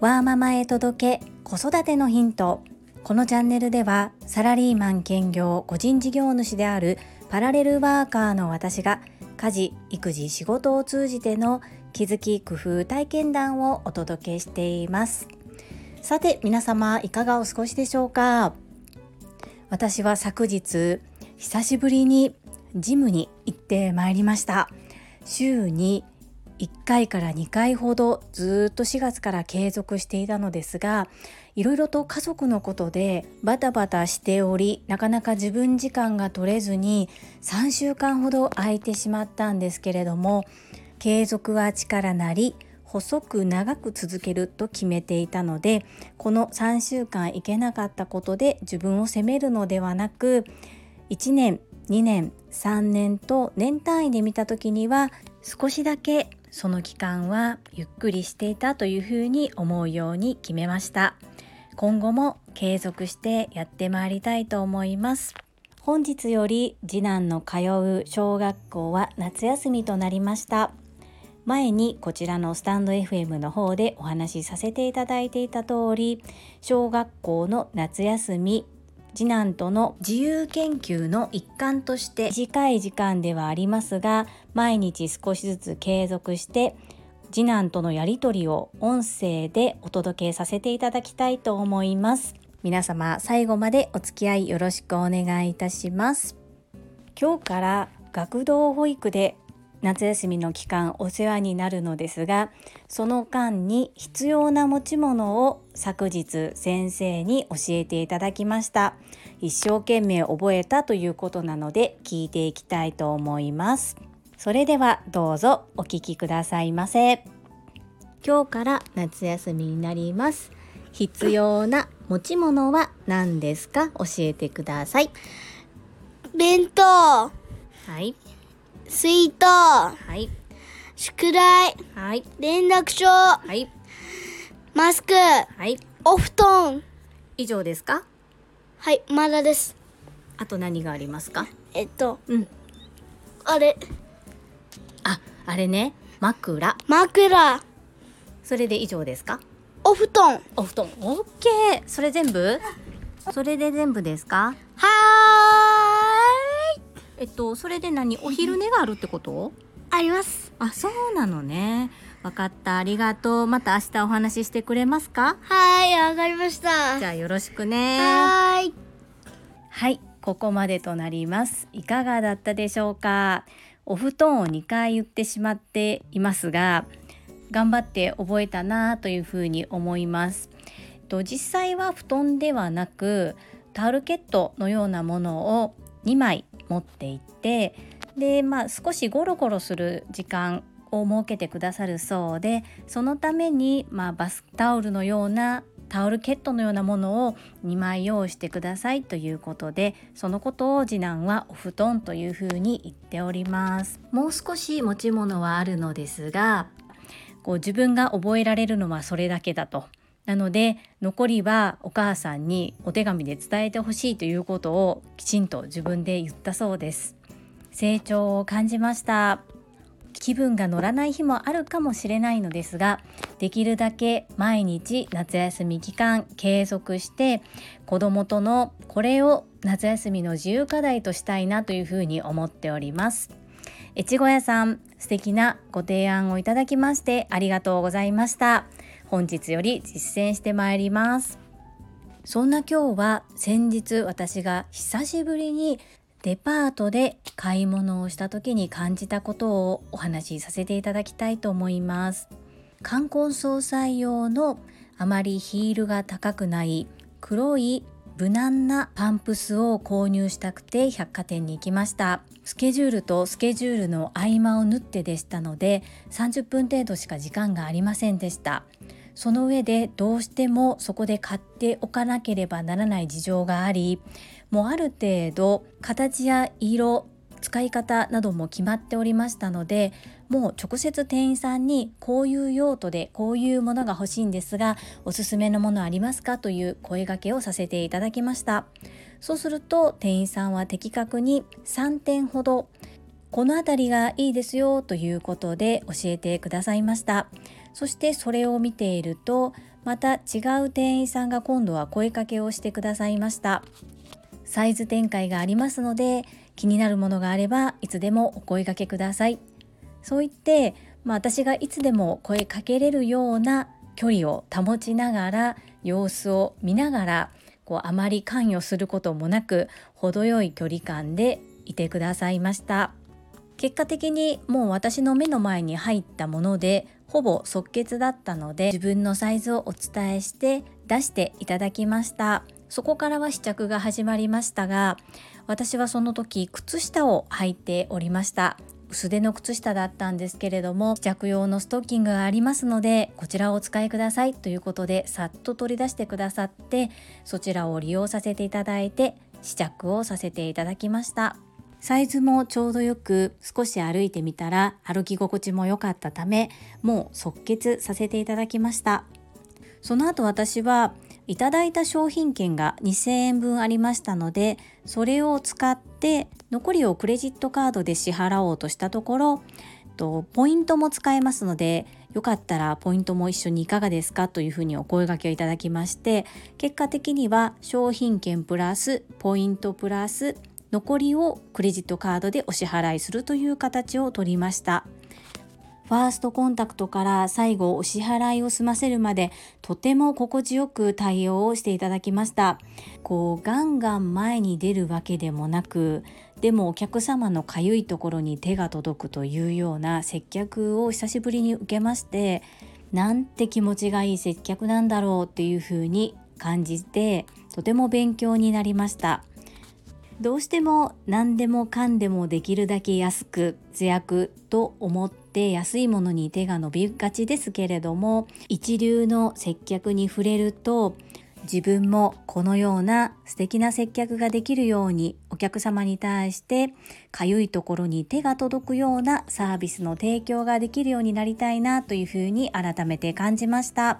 ワーママへ届け子育てのヒント。このチャンネルではサラリーマン兼業個人事業主であるパラレルワーカーの私が家事育児仕事を通じての気づき工夫体験談をお届けしています。さて皆様いかがお過ごしでしょうか？私は昨日久しぶりにジムに行ってまいりました。週に1回から2回ほどずっと4月から継続していたのですがいろいろと家族のことでバタバタしておりなかなか自分時間が取れずに3週間ほど空いてしまったんですけれども継続は力なり細く長く続けると決めていたのでこの3週間行けなかったことで自分を責めるのではなく1年2年3年と年単位で見た時には少しだけその期間はゆっくりしていたというふうに思うように決めました。今後も継続してやってまいりたいと思います。本日より次男の通う小学校は夏休みとなりました。前にこちらのスタンド FM の方でお話しさせていただいていた通り小学校の夏休み次男との自由研究の一環として短い時間ではありますが毎日少しずつ継続して次男とのやり取りを音声でお届けさせていただきたいと思います。皆様最後までお付き合いよろしくお願いいたします。今日から学童保育で夏休みの期間お世話になるのですがその間に必要な持ち物を昨日先生に教えていただきました。一生懸命覚えたということなので聞いていきたいと思います。それではどうぞお聞きくださいませ。今日から夏休みになります。必要な持ち物は何ですか？教えてください。弁当。はい水筒はい。宿題。はい。連絡書。はい。マスク。はい。お布団以上ですか？はいまだです。あと何がありますか？えっとうん。あれ。ああれね。枕。枕。それで以上ですか？お布団お布団オッケー。それ全部？それで全部ですか？はえっとそれで何？お昼寝があるってこと？あります。あそうなのね。わかった。ありがとう。また明日お話ししてくれますか？はいわかりました。じゃあよろしくね。はーい。はいここまでとなります。いかがだったでしょうか？お布団を2回言ってしまっていますが頑張って覚えたなというふうに思います。と実際は布団ではなくタオルケットのようなものを2枚持っていってでまあ少しゴロゴロする時間を設けてくださるそうでそのために、まあ、バスタオルのようなタオルケットのようなものを2枚用意してくださいということでそのことを次男はお布団というふうに言っております。もう少し持ち物はあるのですがこう自分が覚えられるのはそれだけだと。なので残りはお母さんにお手紙で伝えてほしいということをきちんと自分で言ったそうです。成長を感じました。気分が乗らない日もあるかもしれないのですができるだけ毎日夏休み期間継続して子どもとのこれを夏休みの自由課題としたいなというふうに思っております。越後屋さん素敵なご提案をいただきましてありがとうございました。本日より実践してまいります。そんな今日は先日私が久しぶりにデパートで買い物をした時に感じたことをお話しさせていただきたいと思います。冠婚葬祭用のあまりヒールが高くない黒い無難なパンプスを購入したくて百貨店に行きました。スケジュールとスケジュールの合間を縫ってでしたので30分程度しか時間がありませんでした。その上でどうしてもそこで買っておかなければならない事情がありもうある程度形や色使い方なども決まっておりましたのでもう直接店員さんにこういう用途でこういうものが欲しいんですがおすすめのものありますかという声掛けをさせていただきました。そうすると店員さんは的確に3点ほどこの辺りがいいですよということで教えてくださいました。そしてそれを見ているとまた違う店員さんが今度は声かけをしてくださいました。サイズ展開がありますので気になるものがあればいつでもお声掛けください。そう言って、まあ、私がいつでも声かけれるような距離を保ちながら様子を見ながらこうあまり関与することもなく程よい距離感でいてくださいました。結果的にもう私の目の前に入ったものでほぼ即決だったので自分のサイズをお伝えして出していただきました。そこからは試着が始まりましたが私はその時靴下を履いておりました。薄手の靴下だったんですけれども試着用のストッキングがありますのでこちらをお使いください。ということでさっと取り出してくださってそちらを利用させていただいて試着をさせていただきました。サイズもちょうどよく少し歩いてみたら歩き心地も良かったためもう即決させていただきました。その後私はいただいた商品券が2000円分ありましたのでそれを使って残りをクレジットカードで支払おうとしたところとポイントも使えますのでよかったらポイントも一緒にいかがですか？というふうにお声掛けをいただきまして結果的には商品券プラスポイントプラス残りをクレジットカードでお支払いするという形をとりました。ファーストコンタクトから最後お支払いを済ませるまでとても心地よく対応をしていただきました。こうガンガン前に出るわけでもなくでもお客様のかゆいところに手が届くというような接客を久しぶりに受けましてなんて気持ちがいい接客なんだろうっていうふうに感じてとても勉強になりました。どうしても何でもかんでもできるだけ安く節約と思って安いものに手が伸びがちですけれども一流の接客に触れると自分もこのような素敵な接客ができるようにお客様に対してかゆいところに手が届くようなサービスの提供ができるようになりたいなというふうに改めて感じました。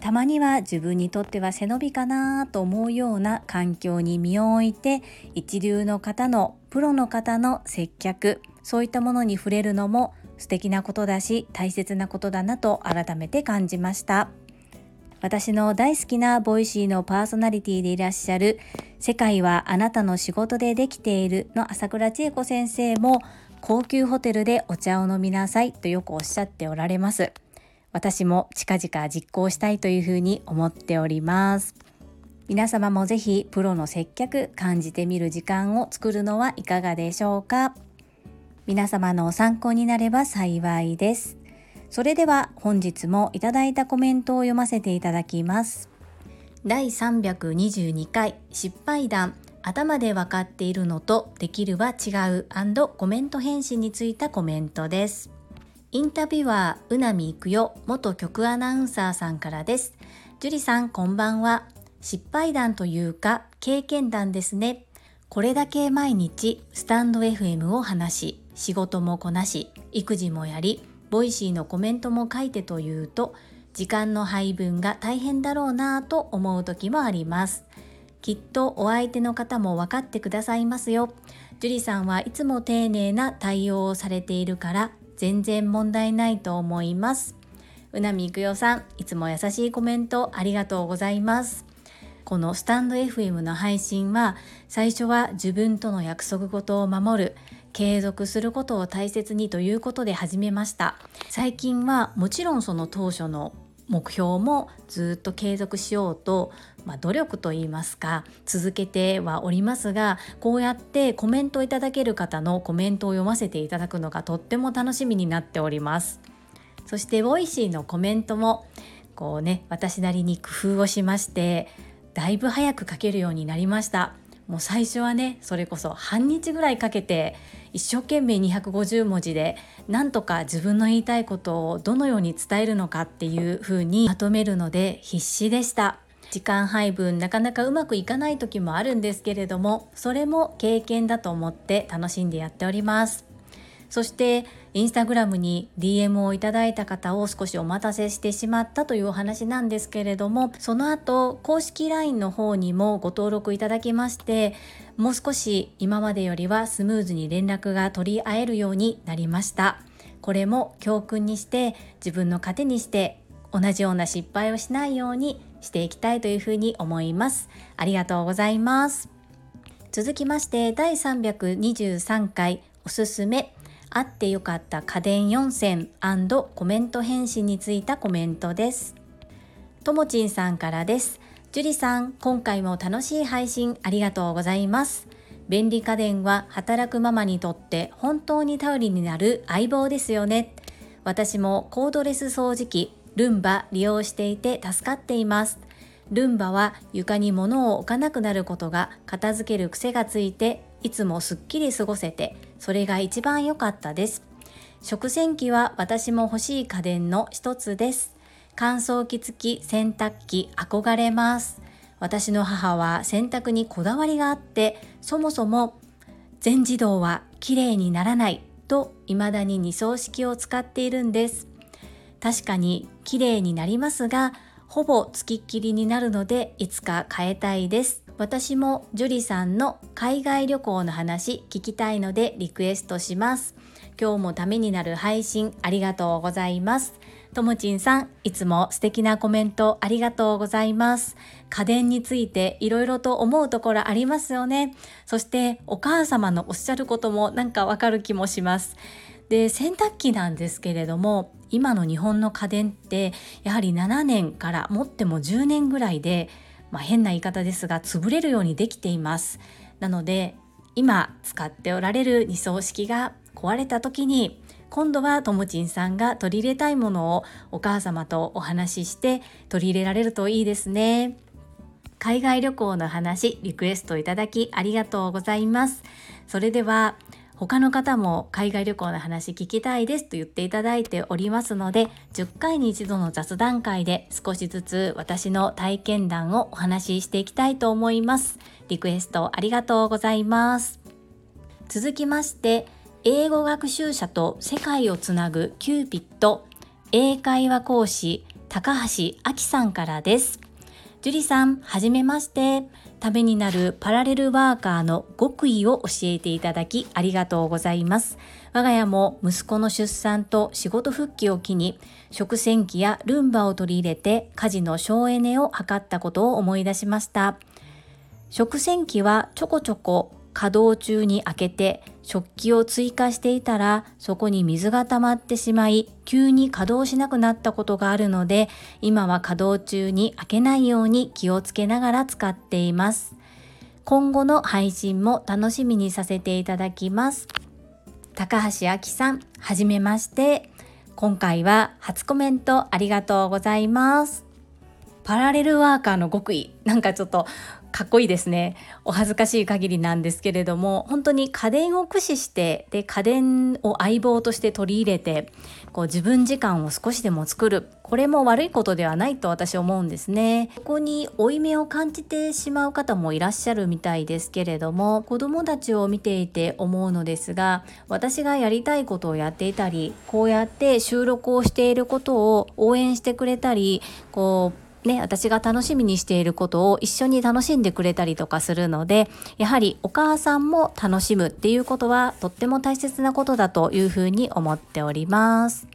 たまには自分にとっては背伸びかなと思うような環境に身を置いて一流の方のプロの方の接客そういったものに触れるのも素敵なことだし大切なことだなと改めて感じました。私の大好きな Voicy のパーソナリティでいらっしゃる世界はあなたの仕事でできているの朝倉千恵子先生も高級ホテルでお茶を飲みなさいとよくおっしゃっておられます。私も近々実行したいというふうに思っております。皆様もぜひプロの接客感じてみる時間を作るのはいかがでしょうか。皆様の参考になれば幸いです。それでは本日もいただいたコメントを読ませていただきます。第322回失敗談。頭で分かっているのとできるは違う。コメント返信についたコメントです。インタビュアー、うなみいくよ、元局アナウンサーさんからです。樹里さん、こんばんは。失敗談というか、経験談ですね。これだけ毎日、 stand FM を話し、仕事もこなし、育児もやり、 Voicy のコメントも書いてというと、時間の配分が大変だろうなぁと思う時もあります。きっとお相手の方も分かってくださいますよ。樹里さんはいつも丁寧な対応をされているから全然問題ないと思います。うなみいくよさん、いつも優しいコメントありがとうございます。このスタンド FM の配信は最初は自分との約束事を守る継続することを大切にということで始めました最近はもちろんその当初の目標もずっと継続しようと、まあ、努力といいますか続けてはおりますがこうやってコメントいただける方のコメントを読ませていただくのがとっても楽しみになっております。そして Voicy のコメントもこうね私なりに工夫をしましてだいぶ早く書けるようになりました。もう最初はねそれこそ半日ぐらいかけて一生懸命250文字でなんとか自分の言いたいことをどのように伝えるのかっていう風にまとめるので必死でした。時間配分なかなかうまくいかない時もあるんですけれどもそれも経験だと思って楽しんでやっております。そしてインスタグラムに DM をいただいた方を少しお待たせしてしまったというお話なんですけれどもその後公式 LINE の方にもご登録いただきましてもう少し今までよりはスムーズに連絡が取り合えるようになりました。これも教訓にして自分の糧にして同じような失敗をしないようにしていきたいというふうに思います。ありがとうございます。続きまして第323回おすすめあってよかった家電4選コメント返信についたコメントです。ともちんさんからです。樹里さん今回も楽しい配信ありがとうございます。便利家電は働くママにとって本当に頼りになる相棒ですよね。私もコードレス掃除機ルンバ利用していて助かっています。ルンバは床に物を置かなくなることが片付ける癖がついていつもすっきり過ごせてそれが一番良かったです。食洗機は私も欲しい家電の一つです。乾燥機付き洗濯機憧れます。私の母は洗濯にこだわりがあってそもそも全自動は綺麗にならないと未だに二層式を使っているんです。確かに綺麗になりますがほぼつきっきりになるのでいつか変えたいです。私もジュリさんの海外旅行の話聞きたいのでリクエストします。今日もためになる配信ありがとうございます。ともちんさんいつも素敵なコメントありがとうございます。家電についていろいろと思うところありますよね。そしてお母様のおっしゃることもなんかわかる気もします。で洗濯機なんですけれども今の日本の家電ってやはり7年から持っても10年ぐらいで、まあ、変な言い方ですが潰れるようにできています。なので今使っておられる二層式が壊れた時に今度はともちんさんが取り入れたいものをお母様とお話しして取り入れられるといいですね。海外旅行の話リクエストいただきありがとうございます。それでは他の方も海外旅行の話聞きたいですと言っていただいておりますので10回に一度の雑談会で少しずつ私の体験談をお話ししていきたいと思います。リクエストありがとうございます。続きまして英語学習者と世界をつなぐキューピット英会話講師高橋明さんからです。樹里さん、はじめまして。ためになるパラレルワーカーの極意を教えていただきありがとうございます。我が家も息子の出産と仕事復帰を機に食洗機やルンバを取り入れて家事の省エネを図ったことを思い出しました。食洗機はちょこちょこ稼働中に開けて食器を追加していたらそこに水が溜まってしまい急に稼働しなくなったことがあるので今は稼働中に開けないように気をつけながら使っています。今後の配信も楽しみにさせていただきます。高橋明さんはじめまして。今回は初コメントありがとうございます。パラレルワーカーの極意なんかちょっとかっこいいですね。お恥ずかしい限りなんですけれども本当に家電を駆使してで家電を相棒として取り入れてこう自分時間を少しでも作る。これも悪いことではないと私は思うんですね。ここに負い目を感じてしまう方もいらっしゃるみたいですけれども子供たちを見ていて思うのですが私がやりたいことをやっていたりこうやって収録をしていることを応援してくれたりこうね、私が楽しみにしていることを一緒に楽しんでくれたりとかするので、やはりお母さんも楽しむっていうことはとっても大切なことだというふうに思っております。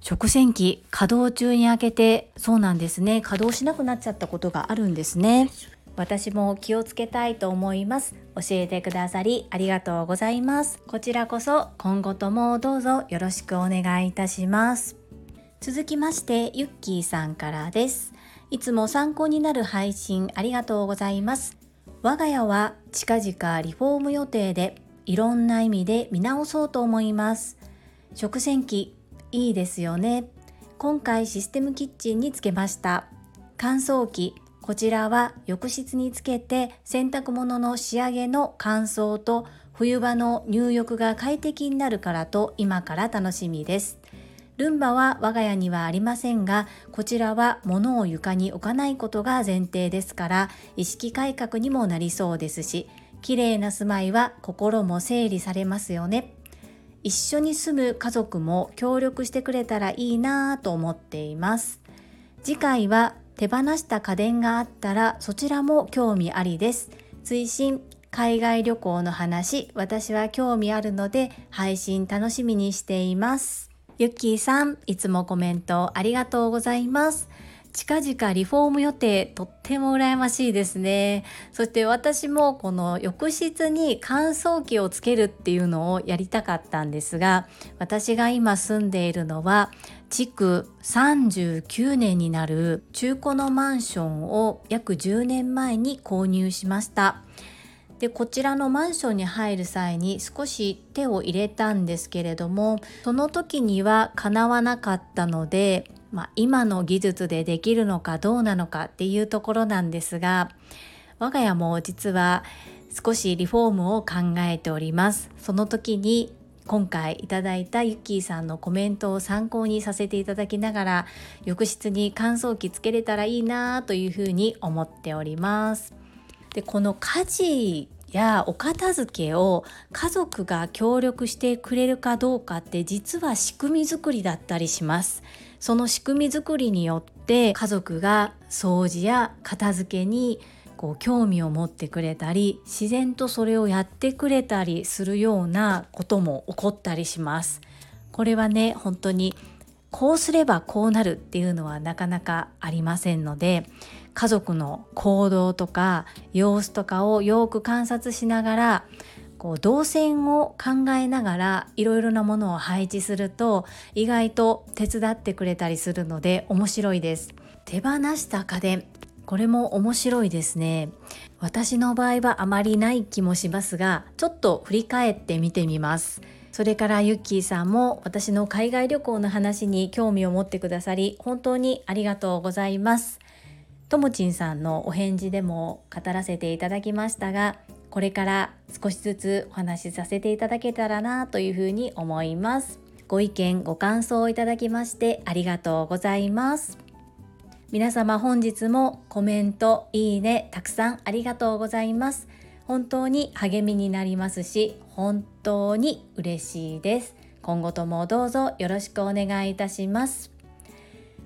食洗機稼働中に開けてそうなんですね。稼働しなくなっちゃったことがあるんですね。私も気をつけたいと思います。教えてくださりありがとうございます。こちらこそ今後ともどうぞよろしくお願いいたします。続きましてゆっきーさんからです。いつも参考になる配信ありがとうございます。我が家は近々リフォーム予定でいろんな意味で見直そうと思います。食洗機いいですよね。今回システムキッチンにつけました。乾燥機こちらは浴室につけて洗濯物の仕上げの乾燥と冬場の入浴が快適になるからと今から楽しみです。ルンバは我が家にはありませんが、こちらは物を床に置かないことが前提ですから、意識改革にもなりそうですし、綺麗な住まいは心も整理されますよね。一緒に住む家族も協力してくれたらいいなぁと思っています。次回は手放した家電があったらそちらも興味ありです。追伸海外旅行の話私は興味あるので配信楽しみにしていますゆっきーさんいつもコメントありがとうございます。近々リフォーム予定とっても羨ましいですね。そして私もこの浴室に乾燥機をつけるっていうのをやりたかったんですが私が今住んでいるのは築39年になる中古のマンションを約10年前に購入しました。でこちらのマンションに入る際に少し手を入れたんですけれどもその時には叶わなかったのでまあ、今の技術でできるのかどうなのかっていうところなんですが我が家も実は少しリフォームを考えております。その時に今回いただいたユッキーさんのコメントを参考にさせていただきながら浴室に乾燥機つけれたらいいなというふうに思っております。でこの家事やお片付けを家族が協力してくれるかどうかって実は仕組み作りだったりしますその仕組み作りによって家族が掃除や片付けにこう興味を持ってくれたり自然とそれをやってくれたりするようなことも起こったりします。これはね本当にこうすればこうなるっていうのはなかなかありませんので家族の行動とか様子とかをよく観察しながらこう動線を考えながらいろいろなものを配置すると意外と手伝ってくれたりするので面白いです。手放した家電これも面白いですね。私の場合はあまりない気もしますがちょっと振り返ってみてみます。それからユッキーさんも私の海外旅行の話に興味を持ってくださり本当にありがとうございます。ともちんさんのお返事でも語らせていただきましたがこれから少しずつお話しさせていただけたらなというふうに思います。ご意見ご感想をいただきましてありがとうございます。皆様本日もコメントいいねたくさんありがとうございます。本当に励みになりますし本当に嬉しいです。今後ともどうぞよろしくお願いいたします。